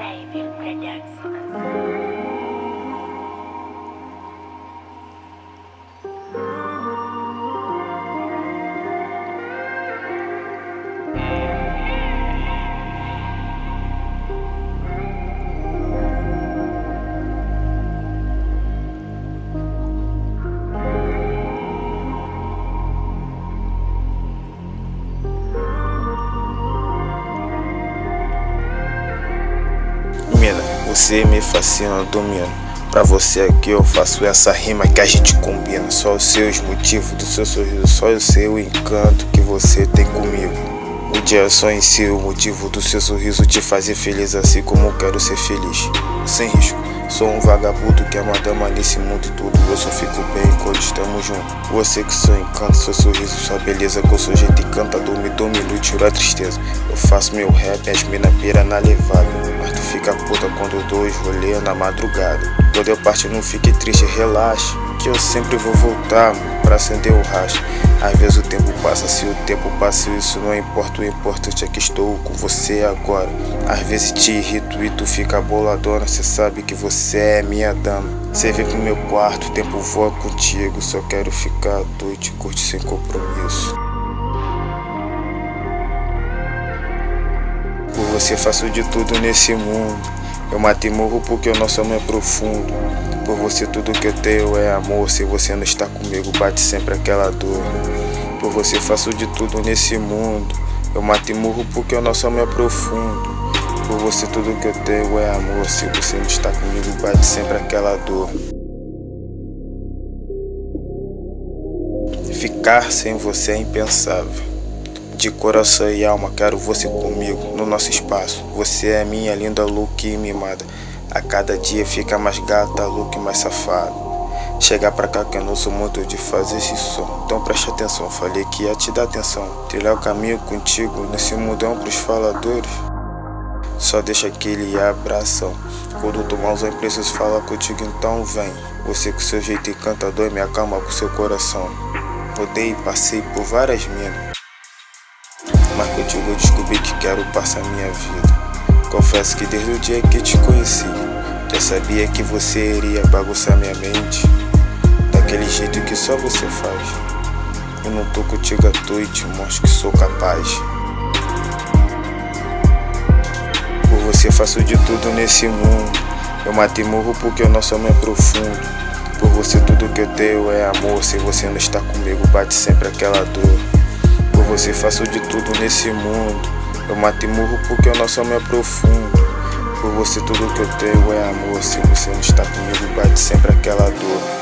Playbill Productions. Você me fascina, domina. Pra você aqui eu faço essa rima que a gente combina. Só os seus motivos do seu sorriso, só o seu encanto que você tem comigo. O dia só em si, o motivo do seu sorriso te fazer feliz assim como eu quero ser feliz. Sem risco, sou um vagabundo que é uma dama nesse mundo todo. Eu só fico bem quando estamos juntos. Você que seu encanto, seu sorriso, sua beleza, com seu jeito encantador me domina e tira a tristeza. Eu faço meu rap, as mina pira na levada. Fica puta quando dou os rolê na madrugada. Quando eu partir, não fique triste, relaxe. Que eu sempre vou voltar, pra acender o racho. Às vezes o tempo passa, se o tempo passa, isso não importa. O importante é que estou com você agora. Às vezes te irrito e tu fica boladona. Cê sabe que você é minha dama. Cê vem pro meu quarto, o tempo voa contigo. Só quero ficar à noite, curte sem compromisso. Você faço de tudo nesse mundo. Eu matei morro porque o nosso amor é profundo. Por você tudo que eu tenho é amor. Se você não está comigo, bate sempre aquela dor. Por você faço de tudo nesse mundo. Eu mato e morro porque o nosso amor é profundo. Por você tudo que eu tenho é amor. Se você não está comigo, bate sempre aquela dor. Ficar sem você é impensável. De coração e alma, quero você comigo no nosso espaço. Você é minha linda look e mimada. A cada dia fica mais gata, look mais safado. Chegar pra cá que eu não sou muito de fazer esse som. Então preste atenção, falei que ia te dar atenção. Trilhar o caminho contigo nesse mundão pros faladores. Só deixa aquele abração. Quando tomar os preços fala contigo, então vem. Você com seu jeito encantador me acalma com seu coração. Rodei e passei por várias minas. Mas contigo eu descobri que quero passar minha vida. Confesso que desde o dia que te conheci, já sabia que você iria bagunçar minha mente. Daquele jeito que só você faz. Eu não tô contigo à toa e te mostro que sou capaz. Por você faço de tudo nesse mundo. Eu matei morro porque o nosso amor é profundo. Por você tudo que eu tenho é amor. Se você não está comigo, bate sempre aquela dor. Você faço de tudo nesse mundo. Eu mato e morro porque o nosso amor é profundo. Por você tudo que eu tenho é amor. Se você não está comigo, bate sempre aquela dor.